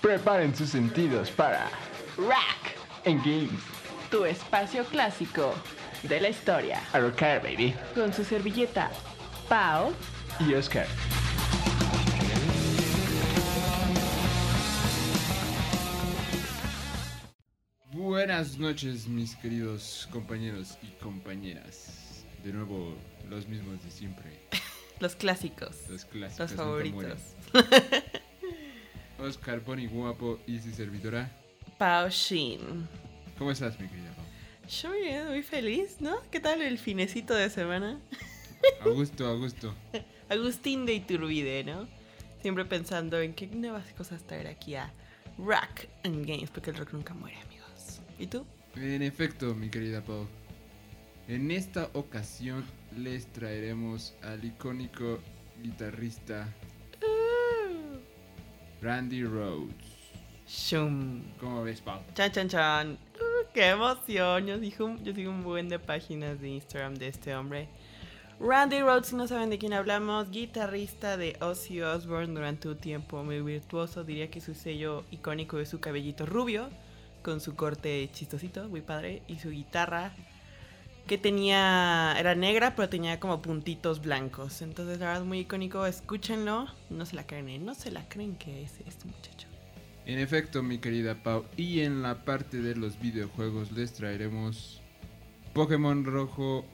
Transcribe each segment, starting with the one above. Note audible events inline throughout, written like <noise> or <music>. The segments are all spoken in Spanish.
Preparen sus sentidos para Rack, En Games. tu espacio clásico de la historia. A rocar, baby. Con su servilleta, Pau. Y Oscar. Buenas noches, mis queridos compañeros y compañeras. De nuevo, los mismos de siempre. <laughs> Los clásicos. Los clásicos. Los favoritos. <laughs> Oscar, Pony Guapo y su servidora. Pau Shin. ¿Cómo estás, mi querida Pau? Yo muy bien, muy feliz, ¿no? ¿Qué tal el finecito de semana? Augusto, Augusto. <laughs> Agustín de Iturbide, ¿no? Siempre pensando en qué nuevas cosas traer aquí a Rock and Games, porque el rock nunca muere, amigos. ¿Y tú? En efecto, mi querida Pau. En esta ocasión les traeremos al icónico guitarrista Randy Rhodes. Shum. ¿Cómo ves, Pau? Chan, chan, chan. Uh, ¡Qué emoción! Yo sigo, yo sigo un buen de páginas de Instagram de este hombre. Randy Rhodes, si no saben de quién hablamos, guitarrista de Ozzy Osbourne durante un tiempo muy virtuoso. Diría que su sello icónico es su cabellito rubio, con su corte chistosito, muy padre, y su guitarra que tenía, era negra, pero tenía como puntitos blancos. Entonces, la verdad, muy icónico. Escúchenlo. No se la creen, ¿eh? No se la creen que es este muchacho. En efecto, mi querida Pau, y en la parte de los videojuegos les traeremos Pokémon Rojo,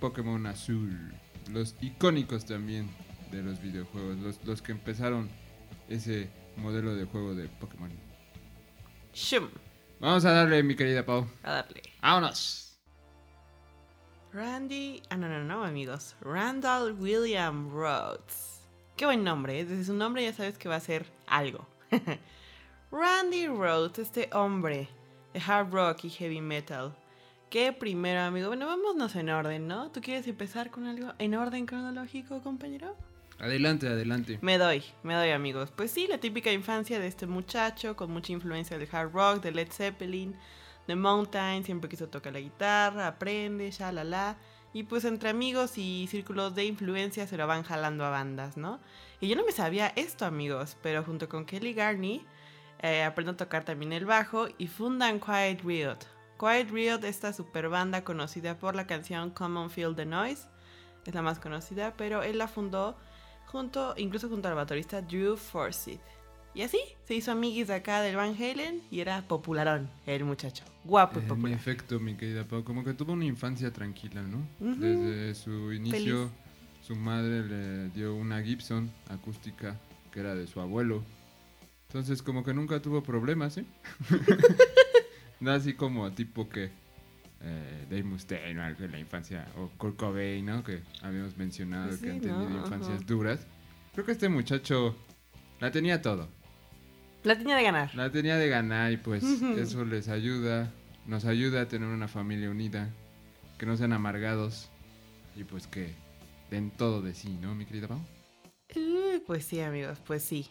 Pokémon Azul, los icónicos también de los videojuegos, los, los que empezaron ese modelo de juego de Pokémon. Shum. Vamos a darle, mi querida Pau. A darle. ¡Vámonos! Randy. Ah, no, no, no, amigos. Randall William Rhodes. Qué buen nombre, ¿eh? Desde su nombre ya sabes que va a ser algo. <laughs> Randy Rhodes, este hombre de hard rock y heavy metal. ¿Qué primero, amigo? Bueno, vámonos en orden, ¿no? ¿Tú quieres empezar con algo en orden cronológico, compañero? Adelante, adelante. Me doy, me doy amigos. Pues sí, la típica infancia de este muchacho con mucha influencia del hard rock, de Led Zeppelin, de Mountain, siempre quiso tocar la guitarra, aprende, ya la la. Y pues entre amigos y círculos de influencia se lo van jalando a bandas, ¿no? Y yo no me sabía esto amigos, pero junto con Kelly Garney eh, aprendo a tocar también el bajo y fundan Quiet Riot. Quiet Riot, esta super banda conocida por la canción Common Feel the Noise, es la más conocida, pero él la fundó junto, incluso junto al baterista Drew Forsyth. Y así se hizo amiguis de acá del Van Halen y era popularón el muchacho. Guapo y En popular. efecto, mi querida Pau, como que tuvo una infancia tranquila, ¿no? Desde su inicio, Feliz. su madre le dio una Gibson acústica que era de su abuelo. Entonces, como que nunca tuvo problemas, ¿eh? <laughs> no así como tipo que eh, Dave Mustaine o algo en la infancia, o Kurt Cobain, ¿no? Que habíamos mencionado Sí, que han no, tenido infancias duras. Creo que este muchacho la tenía todo. La tenía de ganar. La tenía de ganar y pues eso les ayuda, nos ayuda a tener una familia unida, que no sean amargados y pues que den todo de sí, ¿no, mi querida Pau? Uh, pues sí, amigos, pues sí.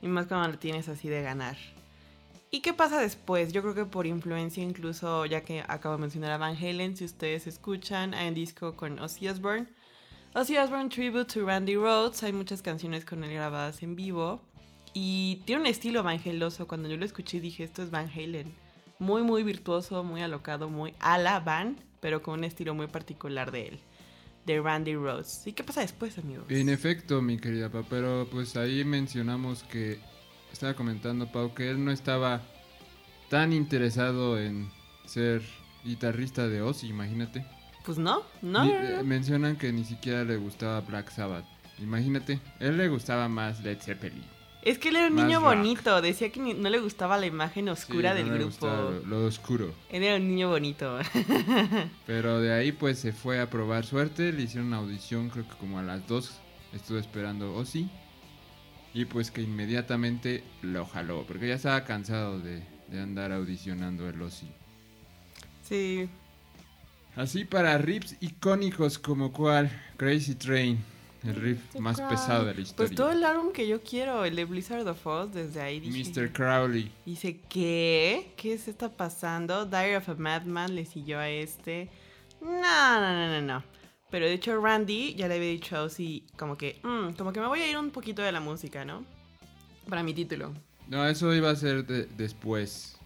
Y más cuando lo tienes así de ganar. ¿Y qué pasa después? Yo creo que por influencia incluso, ya que acabo de mencionar a Van Halen, si ustedes escuchan, hay un disco con Ozzy Osbourne. Ozzy Osbourne Tribute to Randy Rhodes, hay muchas canciones con él grabadas en vivo. Y tiene un estilo vangeloso. Cuando yo lo escuché dije, esto es Van Halen. Muy, muy virtuoso, muy alocado, muy a la Van, pero con un estilo muy particular de él. De Randy Rhodes. ¿Y qué pasa después, amigos? En efecto, mi querida Pau, pero pues ahí mencionamos que estaba comentando Pau que él no estaba tan interesado en ser guitarrista de Ozzy, imagínate. Pues no, no, Ni- no, no. eh, mencionan que ni siquiera le gustaba Black Sabbath. Imagínate, él le gustaba más Led Zeppelin. Es que él era un niño rock. bonito. Decía que no le gustaba la imagen oscura Sí, del no le grupo. gustaba lo, oscuro. Él era un niño bonito. <laughs> Pero de ahí pues se fue a probar suerte, le hicieron una audición creo que como a las 2, estuvo esperando Ozzy. Y pues que inmediatamente lo jaló, porque ya estaba cansado de, de andar audicionando el Ozzy. sí. Así para riffs icónicos como cual Crazy Train, el riff más pesado de la Pues historia. todo el álbum que yo quiero, el de Blizzard of Oz, desde ahí dije. Mr. Crowley. Dice, ¿qué? ¿Qué se está pasando? Diary of a Madman le siguió a este. No, no, no, no, no. Pero de hecho Randy ya le había dicho a Ozzy como que, "Mm, como que me voy a ir un poquito de la música, ¿no? Para mi título. No, eso iba a ser de- después.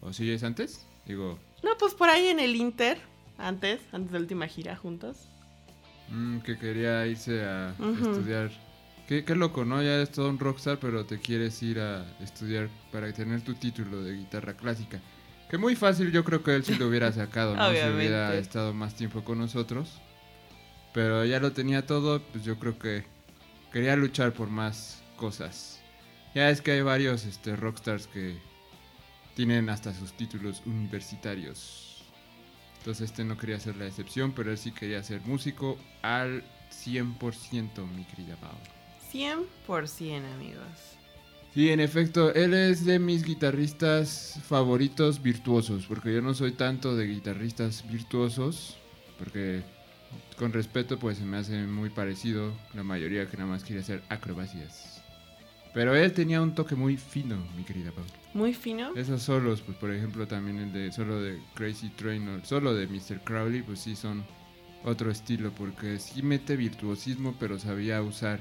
¿O si es antes? Digo, No, pues por ahí en el Inter, antes, antes de la última gira juntos. Mm, que quería irse a estudiar. Qué, qué loco, ¿no? Ya eres todo un rockstar, pero te quieres ir a estudiar para tener tu título de guitarra clásica. Que muy fácil, yo creo que él sí lo hubiera <laughs> sacado, ¿no? Si hubiera estado más tiempo con nosotros. Pero ya lo tenía todo, pues yo creo que quería luchar por más cosas. Ya es que hay varios este, rockstars que tienen hasta sus títulos universitarios. Entonces este no quería ser la excepción, pero él sí quería ser músico al 100%, mi querida Pau. 100% amigos. Sí, en efecto, él es de mis guitarristas favoritos virtuosos, porque yo no soy tanto de guitarristas virtuosos, porque con respeto pues se me hace muy parecido la mayoría que nada más quiere hacer acrobacias. Pero él tenía un toque muy fino, mi querida Pau. Muy fino. Esos solos, pues por ejemplo también el de solo de Crazy Train o el solo de Mr. Crowley, pues sí son otro estilo, porque sí mete virtuosismo, pero sabía usar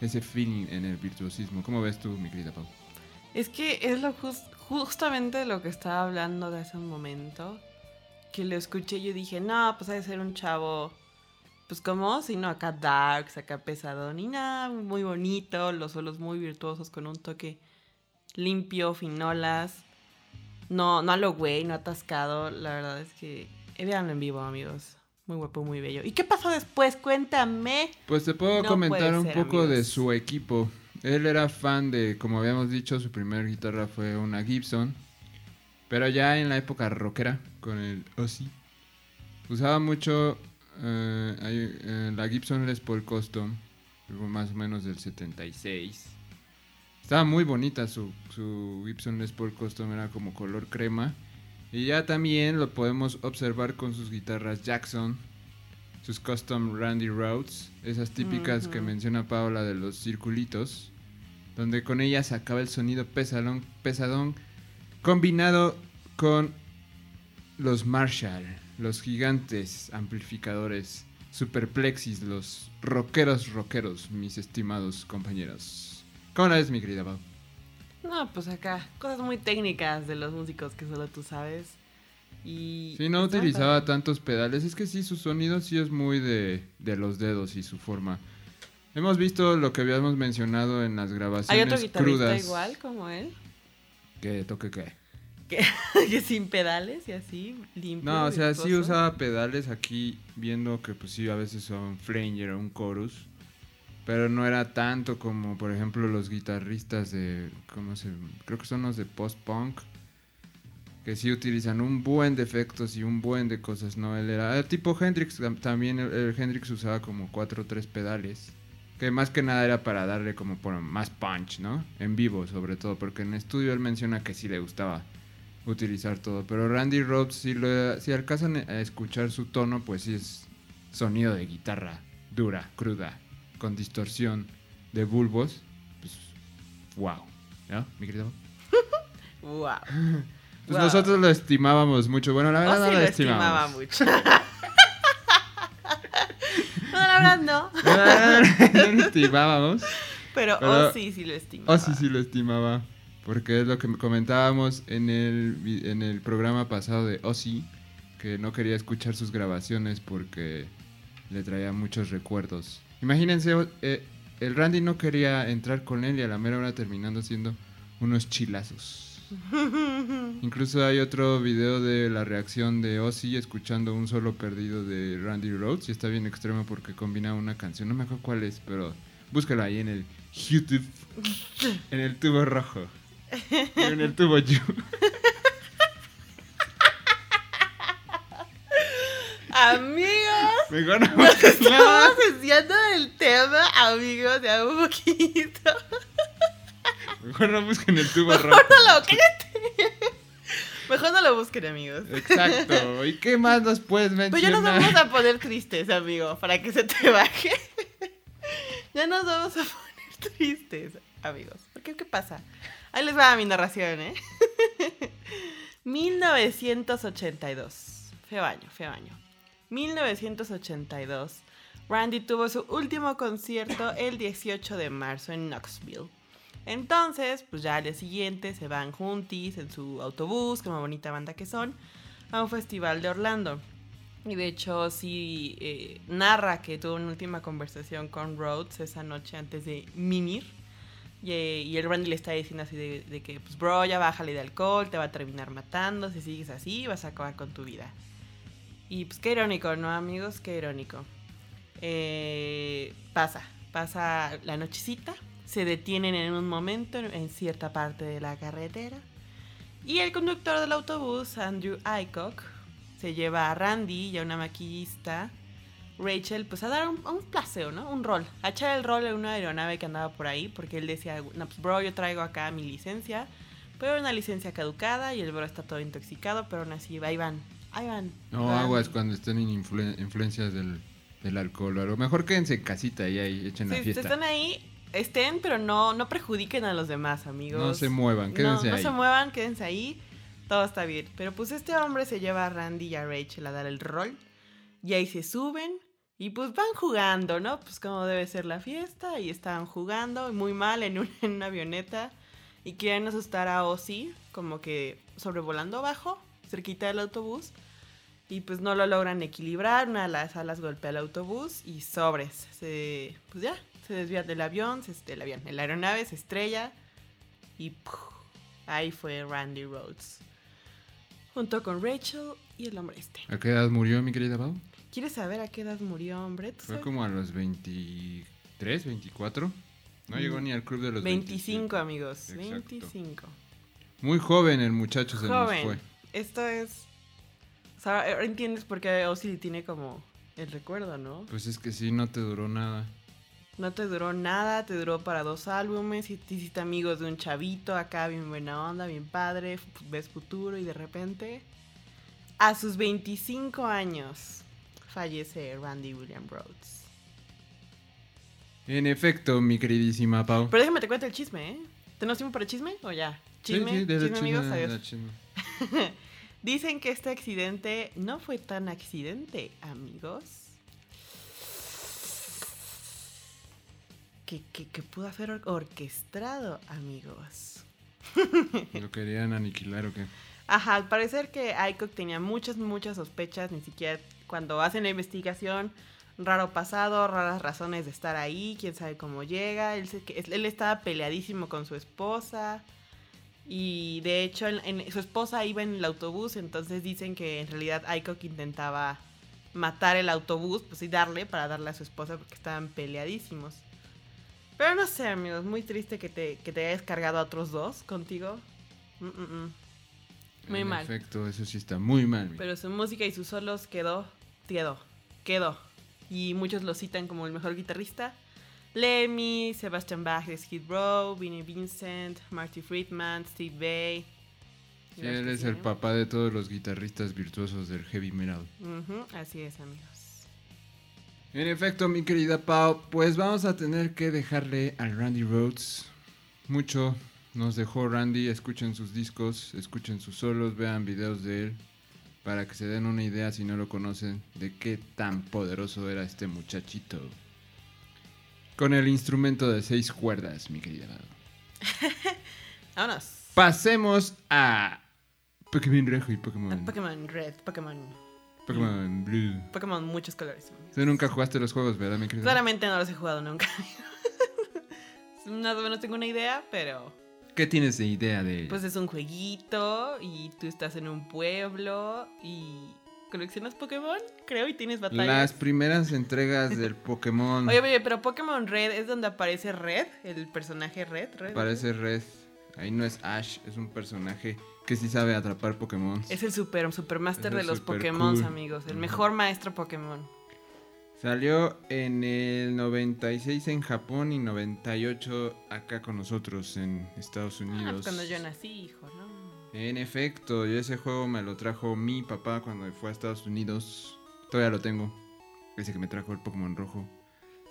ese feeling en el virtuosismo. ¿Cómo ves tú, mi querida Pau? Es que es lo jus- justamente lo que estaba hablando de hace un momento. Que lo escuché y yo dije, no, pues ha de ser un chavo. Pues como, sino acá darks, acá pesadón y nada, muy bonito, los solos muy virtuosos con un toque limpio, finolas. No, no a lo güey, no atascado. La verdad es que eh, véanlo en vivo, amigos. Muy guapo, muy bello. ¿Y qué pasó después? Cuéntame. Pues te puedo No comentar un ser, poco de su equipo. Él era fan de, como habíamos dicho, su primer guitarra fue una Gibson. Pero ya en la época rockera, con el Ozzy, usaba mucho eh, eh, la Gibson Les Paul Custom, más o menos del 76. Estaba muy bonita su, su Gibson Les Paul Custom, era como color crema. Y ya también lo podemos observar con sus guitarras Jackson, sus custom Randy Rhodes, esas típicas que menciona Paola de los circulitos, donde con ellas sacaba el sonido pesadón, pesadón combinado con los Marshall, los gigantes amplificadores superplexis, los rockeros rockeros, mis estimados compañeros. ¿Cómo la ves, mi querida Pau? No, pues acá, cosas muy técnicas de los músicos que solo tú sabes. Y. Sí, no está utilizaba tantos pedales. Es que sí, su sonido sí es muy de, de los dedos y su forma. Hemos visto lo que habíamos mencionado en las Hay grabaciones otro guitarrista crudas. igual como él, Que toque qué. <laughs> que sin pedales y así, limpio. No, o sea, sí usaba pedales aquí, viendo que pues sí, a veces son flanger o un chorus. Pero no era tanto como, por ejemplo, los guitarristas de, ¿cómo se? Creo que son los de post-punk. Que sí utilizan un buen de efectos y un buen de cosas, ¿no? Él era, eh, tipo Hendrix, tam- también el, el Hendrix usaba como cuatro o tres pedales. Que más que nada era para darle como por más punch, ¿no? En vivo, sobre todo, porque en estudio él menciona que sí le gustaba utilizar todo. Pero Randy Rhodes, si, lo, si alcanzan a escuchar su tono, pues sí es sonido de guitarra dura, cruda, con distorsión de bulbos. Pues, wow. ¿No, mi querido? <laughs> Wow. Pues Wow. nosotros lo estimábamos mucho. Bueno, la verdad Ozzy no lo lo estimaba mucho. <laughs> no, la verdad no. <laughs> No lo estimábamos. Pero, Pero- Ozzy sí lo estimaba. Oh, sí, sí lo estimaba. Porque es lo que comentábamos en el, en el programa pasado de Ozzy, que no quería escuchar sus grabaciones porque le traía muchos recuerdos. Imagínense, eh, el Randy no quería entrar con él y a la mera hora terminando siendo unos chilazos. <laughs> Incluso hay otro video de la reacción de Ozzy escuchando un solo perdido de Randy Rhodes y está bien extremo porque combina una canción, no me acuerdo cuál es, pero búscalo ahí en el YouTube, en el tubo rojo, en el tubo You. Amigos, Mejor no nos estamos desviando del tema, amigos, ya un poquito. Mejor no busquen el tubo rojo. Mejor no lo, cállate. Mejor no lo busquen, amigos. Exacto. ¿Y qué más nos puedes Pues mencionar? ya nos vamos a poner tristes, amigo, para que se te baje. ya nos vamos a poner tristes, amigos. Porque, ¿qué pasa? Ahí les va mi narración, ¿eh? <laughs> 1982. Feo año, feo año. 1982. Randy tuvo su último concierto el 18 de marzo en Knoxville. Entonces, pues ya al día siguiente se van juntis en su autobús, como bonita banda que son, a un festival de Orlando. Y de hecho, sí eh, narra que tuvo una última conversación con Rhodes esa noche antes de mimir. Y, eh, y el Randy le está diciendo así de, de que, pues, bro, ya bájale de alcohol, te va a terminar matando. Si sigues así, vas a acabar con tu vida. Y pues, qué irónico, ¿no, amigos? Qué irónico. Eh, pasa, pasa la nochecita. Se detienen en un momento en, en cierta parte de la carretera. Y el conductor del autobús, Andrew Aycock, se lleva a Randy y a una maquillista, Rachel, pues a dar un, un paseo, ¿no? Un rol. A echar el rol en una aeronave que andaba por ahí, porque él decía, no, pues bro, yo traigo acá mi licencia, pero era una licencia caducada y el bro está todo intoxicado, pero aún así, ahí van, ahí van. No, van. aguas cuando estén en influ- influencias del, del alcohol. A lo mejor quédense en casita y ahí echen la Si fiesta. están ahí, estén, pero no, no perjudiquen a los demás, amigos. No se muevan, No, quédense no ahí. se muevan, quédense ahí. Todo está bien. Pero pues este hombre se lleva a Randy y a Rachel a dar el rol. Y ahí se suben. Y pues van jugando, ¿no? Pues como debe ser la fiesta. Y estaban jugando muy mal en, un- <laughs> en una avioneta. Y quieren asustar a Ozzy. Como que sobrevolando abajo, cerquita del autobús. Y pues no lo logran equilibrar. Una de las alas golpea el autobús. Y sobres. Se, pues ya, se desvía del avión. Se, del avión. La aeronave se estrella. Y ahí fue Randy Rhodes. Junto con Rachel y el hombre este. ¿A qué edad murió mi querida Pau? ¿Quieres saber a qué edad murió, hombre? ¿Tú Fue sabes? como a los 23, 24. No Mm. llegó ni al club de los 25, 25. amigos. Exacto. 25. Muy joven el muchacho se nos Joven. fue. Esto es... O sea, ahora entiendes por qué Ozzy tiene como el recuerdo, ¿no? Pues es que sí, no te duró nada. No te duró nada, te duró para dos álbumes y te hiciste amigos de un chavito acá, bien buena onda, bien padre, ves futuro y de repente, a sus 25 años, fallece Randy William Rhodes. En efecto, mi queridísima Pau. Pero déjame te cuento el chisme, ¿eh? ¿Tenemos tiempo para chisme o ya? Chisme, Sí, sí, de chisme, amigos, chisme. <laughs> Dicen que este accidente no fue tan accidente, amigos. Que, que, que pudo haber or- orquestado, amigos. <laughs> ¿Lo querían aniquilar o qué? Ajá, al parecer que Aycock tenía muchas, muchas sospechas, ni siquiera cuando hacen la investigación, raro pasado, raras razones de estar ahí, quién sabe cómo llega, él, se- que- él estaba peleadísimo con su esposa y de hecho en- en- su esposa iba en el autobús, entonces dicen que en realidad Aycock intentaba matar el autobús, pues y darle para darle a su esposa porque estaban peleadísimos. Pero no sé, amigos, muy triste que te, que te hayas cargado a otros dos contigo. Mm, mm, mm. Muy en mal. efecto, eso sí está muy mal. Pero su música y sus solos quedó, quedó, quedó. Y muchos lo citan como el mejor guitarrista. Lemmy, Sebastian Bach de Skid Row, Vinnie Vincent, Marty Friedman, Steve. Sí, él es el papá de todos los guitarristas virtuosos del heavy metal. Así es, amigos. En efecto, mi querida Pau, pues vamos a tener que dejarle al Randy Rhodes mucho. Nos dejó Randy, escuchen sus discos, escuchen sus solos, vean videos de él, para que se den una idea, si no lo conocen, de qué tan poderoso era este muchachito. Con el instrumento de seis cuerdas, mi querida. <laughs> Vámonos. Pasemos a Pokémon Rojo y Pokémon, Pokémon Red, Pokémon. Pokémon Blue. Pokémon muchos colores. amigos. Tú nunca jugaste los juegos, ¿verdad, mi querida? Claramente no los he jugado nunca. <laughs> Más o menos tengo una idea, pero ¿Qué tienes de idea de? Pues es un jueguito y tú estás en un pueblo y coleccionas Pokémon, creo, y tienes batallas. Las primeras entregas del Pokémon Oye, oye, pero Pokémon Red es donde aparece Red, el personaje Red. Red parece Red. Ahí no es Ash, es un personaje que sí sabe atrapar Pokémon. Es el super, super master de los super Pokémon, cool. amigos. El mejor maestro Pokémon. Salió en el 96 en Japón y 98 acá con nosotros en Estados Ah, Unidos. pues cuando yo nací, hijo, ¿no? En efecto, y ese juego me lo trajo mi papá cuando fue a Estados Unidos. Todavía lo tengo. Ese que me trajo el Pokémon rojo.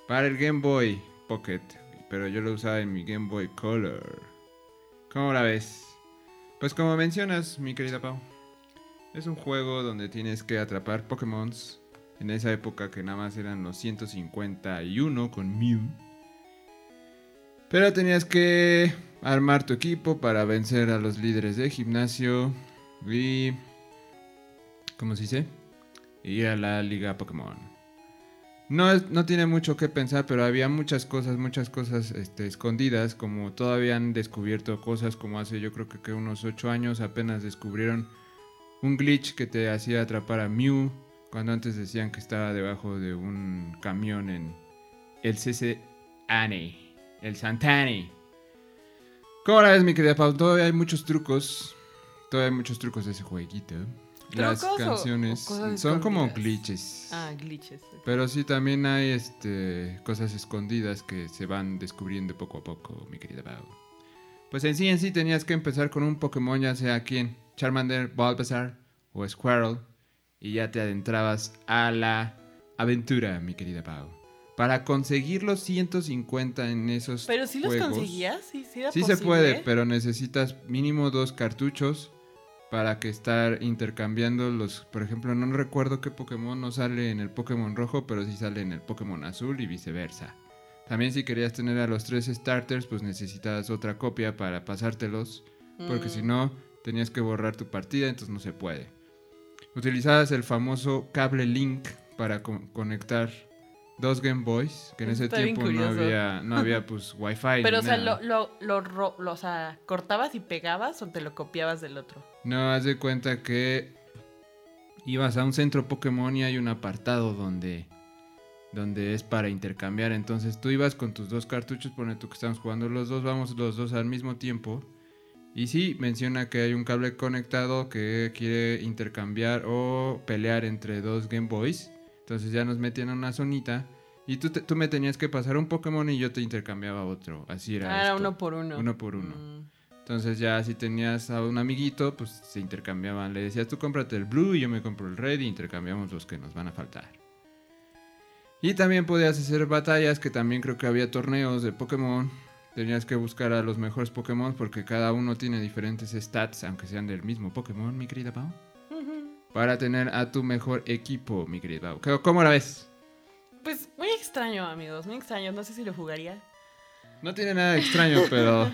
Para el Game Boy Pocket. Pero yo lo usaba en mi Game Boy Color. ¿Cómo la ves? Pues como mencionas, mi querida Pau. Es un juego donde tienes que atrapar Pokémon. En esa época que nada más eran los 151 con Mew. Pero tenías que armar tu equipo para vencer a los líderes de gimnasio y... ¿Cómo se dice? Ir a la liga Pokémon. No, no tiene mucho que pensar, pero había muchas cosas, muchas cosas este, escondidas, como todavía han descubierto cosas como hace yo creo que, que unos 8 años apenas descubrieron un glitch que te hacía atrapar a Mew, cuando antes decían que estaba debajo de un camión en el CCANE, el Santane. ¿Cómo la ves, mi querida Pau? Todavía hay muchos trucos, todavía hay muchos trucos de ese jueguito. Las ¿Trucos o- canciones son como glitches. Ah, glitches. Pero sí, también hay este, cosas escondidas que se van descubriendo poco a poco, mi querida Pau. Pues en sí, en sí tenías que empezar con un Pokémon, ya sea quien, Charmander, Bulbasaur o Squirrel, y ya te adentrabas a la aventura, mi querida Pau. Para conseguir los 150 en esos Pero si los conseguías, sí, sí era Sí se puede, pero necesitas mínimo dos cartuchos para que estar intercambiando los, por ejemplo, no recuerdo qué Pokémon no sale en el Pokémon rojo, pero sí sale en el Pokémon azul y viceversa. También si querías tener a los tres starters, pues necesitabas otra copia para pasártelos, porque Mm. si no, tenías que borrar tu partida, entonces no se puede. Utilizabas el famoso cable Link para co- conectar dos Game Boys, que en ese Está tiempo no había, no había <laughs> pues Wi-Fi. Pero, o sea, lo, lo, lo, lo- o sea, ¿cortabas y pegabas o te lo copiabas del otro? No, haz de cuenta que ibas a un centro Pokémon y hay un apartado donde, donde es para intercambiar. Entonces tú ibas con tus dos cartuchos, pone tú que estamos jugando los dos, vamos los dos al mismo tiempo. Y sí, menciona que hay un cable conectado que quiere intercambiar o pelear entre dos Game Boys. Entonces ya nos metían a una zonita. Y tú, te- tú me tenías que pasar un Pokémon y yo te intercambiaba otro. Así era. Ah, era uno por uno. Uno por uno. Mm. Entonces ya si tenías a un amiguito, pues se intercambiaban. Le decías, tú cómprate el blue y yo me compro el red y intercambiamos los que nos van a faltar. Y también podías hacer batallas, que también creo que había torneos de Pokémon. Tenías que buscar a los mejores Pokémon porque cada uno tiene diferentes stats, aunque sean del mismo Pokémon, mi querida Pau. Para tener a tu mejor equipo, mi querida Pau. ¿Cómo- ¿Cómo la ves? Pues muy extraño, amigos, muy extraño. No sé si lo jugaría. No tiene nada de extraño, <laughs> pero...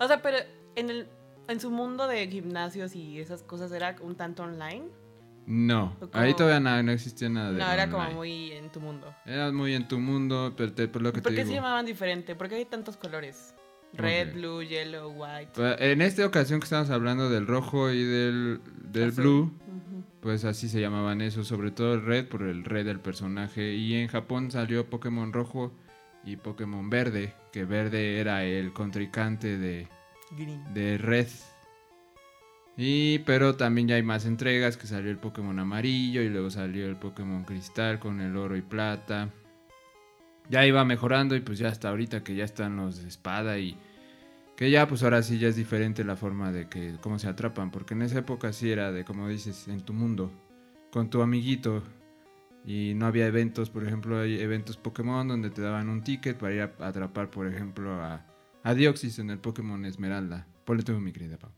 O sea, pero en el en su mundo de gimnasios y esas cosas era un tanto online. No, ahí todavía no, no existía nada de No, era como muy en tu mundo. Eras muy en tu mundo, pero te, por lo que ¿Por te qué digo. se llamaban diferente? ¿Por qué hay tantos colores? ¿Cómo Red, blue, yellow, white. Pues, En esta ocasión que estamos hablando del rojo y del, del azul. blue, pues así se llamaban esos, sobre todo el red por el red del personaje. Y en Japón salió Pokémon rojo y Pokémon verde, que verde era el contrincante de, Green. de red. Y pero también ya hay más entregas, que salió el Pokémon amarillo y luego salió el Pokémon cristal con el oro y plata. Ya iba mejorando y pues ya hasta ahorita que ya están los de espada y que ya pues ahora sí ya es diferente la forma de que cómo se atrapan, porque en esa época sí era de como dices, en tu mundo, con tu amiguito y no había eventos, por ejemplo, hay eventos Pokémon donde te daban un ticket para ir a atrapar, por ejemplo, a, a en el Pokémon Esmeralda. Ponle tú, mi querida Pau.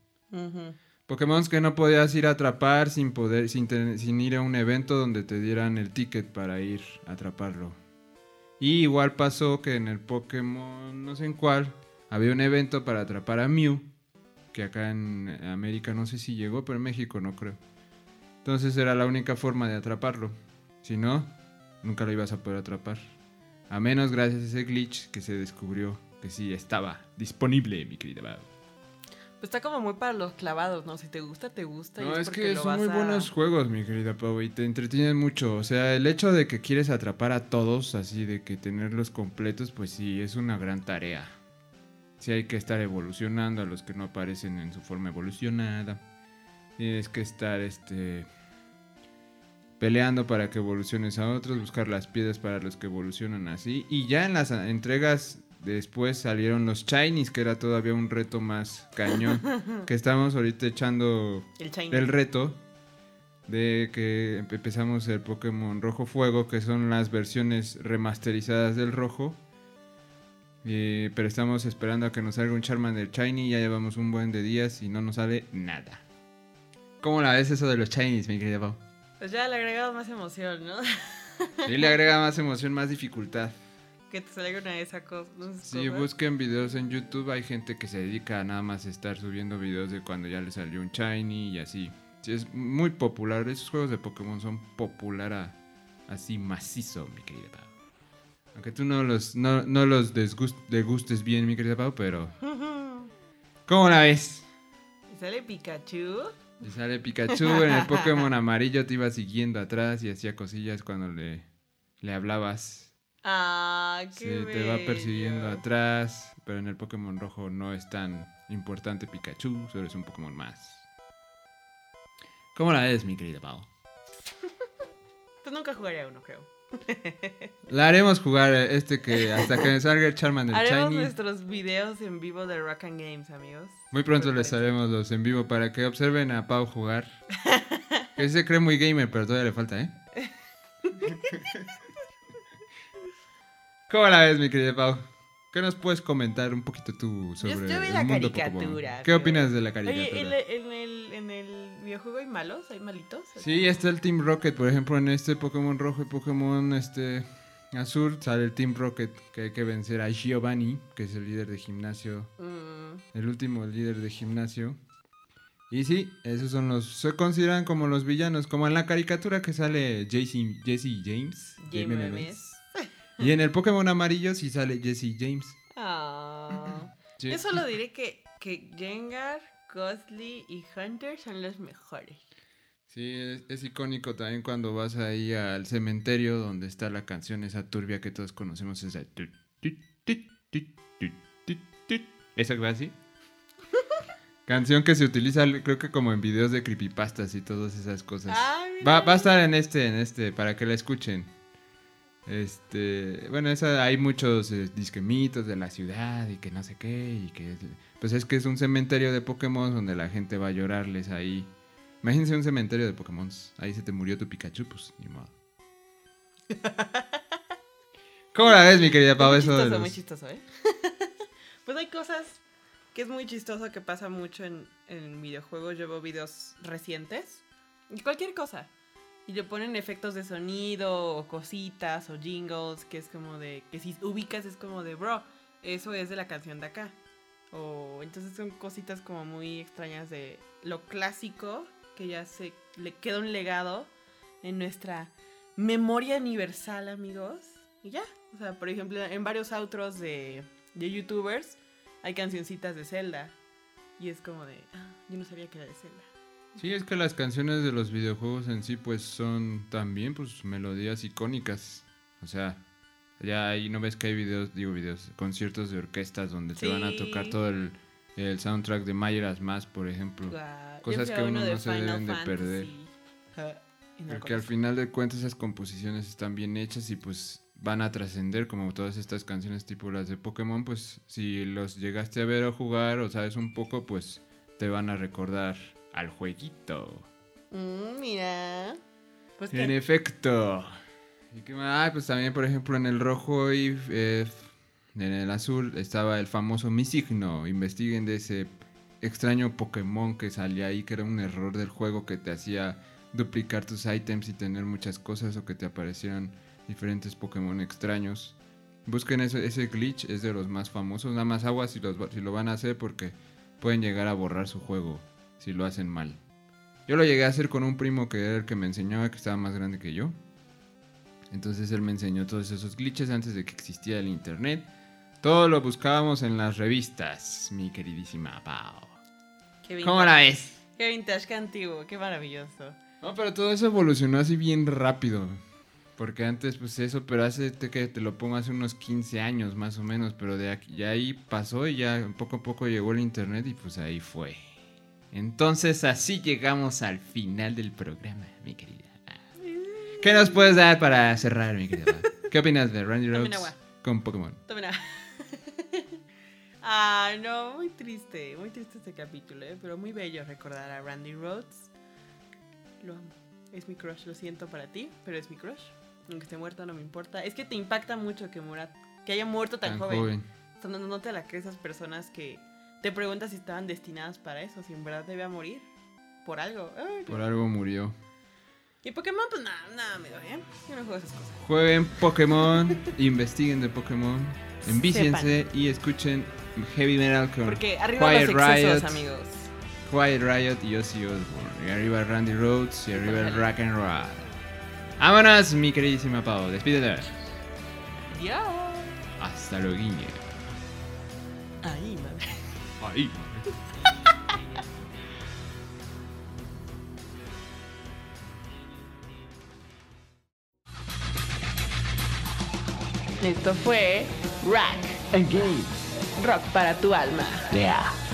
Pokémon que no podías ir a atrapar sin poder, sin, ir a un evento donde te dieran el ticket para ir a atraparlo. Y igual pasó que en el Pokémon, no sé en cuál, había un evento para atrapar a Mew, que acá en América no sé si llegó, pero en México no creo. Entonces era la única forma de atraparlo. Si no, nunca lo ibas a poder atrapar. A menos gracias a ese glitch que se descubrió que sí estaba disponible, mi querida. Pues está como muy para los clavados, ¿no? Si te gusta, te gusta. y No, es porque que son muy a- buenos juegos, mi querida Pau, y te entretienen mucho. O sea, el hecho de que quieres atrapar a todos, así de que tenerlos completos, pues sí, es una gran tarea. Sí hay que estar evolucionando a los que no aparecen en su forma evolucionada. Tienes que estar, este... Peleando para que evoluciones a otros, buscar las piedras para los que evolucionan así. Y ya en las entregas después salieron los Chinese, que era todavía un reto más cañón. que estamos ahorita echando El reto de que empe- empezamos el Pokémon Rojo Fuego, que son las versiones remasterizadas del rojo. Eh, pero estamos esperando a que nos salga un Charmander Shiny. Ya llevamos un buen de días y no nos sale nada. ¿Cómo la ves eso de los Shinies, mi querida Pau? Pues ya le agregamos más emoción, ¿no? Y le agrega más emoción, más dificultad. Que te salga una de esas cosas. Si busquen videos en YouTube, hay gente que se dedica a nada más estar subiendo videos de cuando ya le salió un Shiny y así. Sí, es muy popular. Esos juegos de Pokémon son popular a- así macizo, mi querida Pau. Aunque tú no los, no, no los degustes bien, mi querida Pau, pero... <laughs> ¿Cómo la ves? Y sale Pikachu. Y sale Pikachu en el Pokémon amarillo, te iba siguiendo atrás y hacía cosillas cuando le, le hablabas. Ah, qué te va persiguiendo atrás, pero en el Pokémon rojo no es tan importante Pikachu, solo es un Pokémon más. ¿Cómo la ves, mi querida Pau? <laughs> Pues nunca jugaría uno, creo. <laughs> La haremos jugar eh, este que hasta que salga el Charmander Haremos Shiny. nuestros videos en vivo de Rock and Games, amigos. Muy pronto les haremos los en vivo para que observen a Pau jugar. <laughs> que se cree muy gamer, pero todavía le falta, ¿eh? ¿Cómo la ves, mi querida Pau? ¿Qué nos puedes comentar un poquito tú sobre yo vi el la mundo caricatura, Pokémon? ¿Qué opinas de la caricatura? Oye, ¿en el, en, el, en el videojuego hay malos? ¿Hay malitos? Sí, está el Team Rocket, por ejemplo, en este Pokémon rojo y Pokémon este azul sale el Team Rocket que hay que vencer a Giovanni, que es el líder de gimnasio, Mm, el último líder de gimnasio. Y sí, esos son los se consideran como los villanos, como en la caricatura que sale Jesse, Jesse James. Memes. <laughs> Y en el Pokémon amarillo sí sale Jesse James. Ah. <laughs> Sí. Yo solo diré que, que Gengar, Ghostly y Hunter son los mejores. Sí, es, es icónico también cuando vas ahí al cementerio donde está la canción esa turbia que todos conocemos, esa... ¿Esa que va así? Canción que se utiliza creo que como en videos de creepypastas y todas esas cosas. Ah, Va, va a estar en este, en este, para que la escuchen. Este, bueno, esa, hay muchos eh, disque mitos de la ciudad y que no sé qué y que pues es que es un cementerio de Pokémon donde la gente va a llorarles ahí. Imagínense un cementerio de Pokémon. Ahí se te murió tu Pikachu, pues ni modo. <laughs> ¿Cómo la ves, mi querida Pau? muy Eso chistoso, los- muy chistoso, ¿eh? <laughs> pues hay cosas que es muy chistoso que pasa mucho en, en videojuegos. Yo veo videos recientes y cualquier cosa. Y le ponen efectos de sonido o cositas o jingles que es como de... Que si ubicas es como de, bro, eso es de la canción de acá. O entonces son cositas como muy extrañas de lo clásico que ya se le queda un legado en nuestra memoria universal, amigos. Y ya, o sea, por ejemplo, en varios outros de, de youtubers hay cancioncitas de Zelda. Y es como de, ah, yo no sabía que era de Zelda. Sí, es que las canciones de los videojuegos en sí pues son también pues melodías icónicas. O sea, ya ahí no ves que hay videos, digo videos, conciertos de orquestas donde te van a Sí. tocar todo el, el soundtrack de Majora's Mask, por ejemplo. Cosas que uno no se deben de perder. No Porque al final de cuentas esas composiciones están bien hechas y pues van a trascender como todas estas canciones tipo las de Pokémon, pues si los llegaste a ver o jugar o sabes un poco, pues te van a recordar al jueguito. Mm, mira. Pues En efecto. ¿Y qué más? Ah, pues también, por ejemplo, en el rojo y eh, en el azul estaba el famoso Misigno. Investiguen de ese extraño Pokémon que salía ahí, que era un error del juego que te hacía duplicar tus ítems y tener muchas cosas o que te aparecieran diferentes Pokémon extraños. Busquen ese, ese glitch, es de los más famosos. Nada más aguas si, los, si lo van a hacer porque pueden llegar a borrar su juego si lo hacen mal. Yo lo llegué a hacer con un primo que era el que me enseñaba, que estaba más grande que yo. Entonces él me enseñó todos esos glitches antes de que existiera el internet. Todo lo buscábamos en las revistas, mi queridísima Pau. qué ¿Cómo la ves? Qué vintage, qué antiguo, qué maravilloso. No, pero todo eso evolucionó así bien rápido. Porque antes, pues eso, pero hace que te lo pongo hace unos 15 años más o menos. Pero de aquí, ya ahí pasó y ya poco a poco llegó el internet y pues ahí fue. Entonces así llegamos al final del programa, mi querida. ¿Qué nos puedes dar para cerrar, mi querida? ¿Qué opinas de Randy Rhodes con Pokémon? Tomen agua. <laughs> ah, no, muy triste, muy triste este capítulo, ¿eh? pero muy bello recordar a Randy Rhodes. Lo amo. Es mi crush, lo siento para ti, pero es mi crush. Aunque esté muerto no me importa. Es que te impacta mucho que muera, que haya muerto tan, Tan joven. joven. No, no te la crees esas personas que te preguntas si estaban destinadas para eso, si en verdad debía morir por algo. Ay, Por algo murió. Y Pokémon, pues nada, nada, amigo, ¿eh? Yo no juego esas cosas. Jueguen Pokémon, <laughs> investiguen de Pokémon, envíciense y escuchen Heavy Metal con Porque arriba Quiet los excesos, Riot, amigos. Quiet Riot y Ozzy Osbourne. Y arriba Randy Rhodes y arriba el Rock and Roll. Vámonos, mi queridísima Pau. Despídete. Dios. Hasta luego, guiñe. Ahí, madre. Ahí. Esto fue Rack. Engage. Rock para tu alma. Yeah.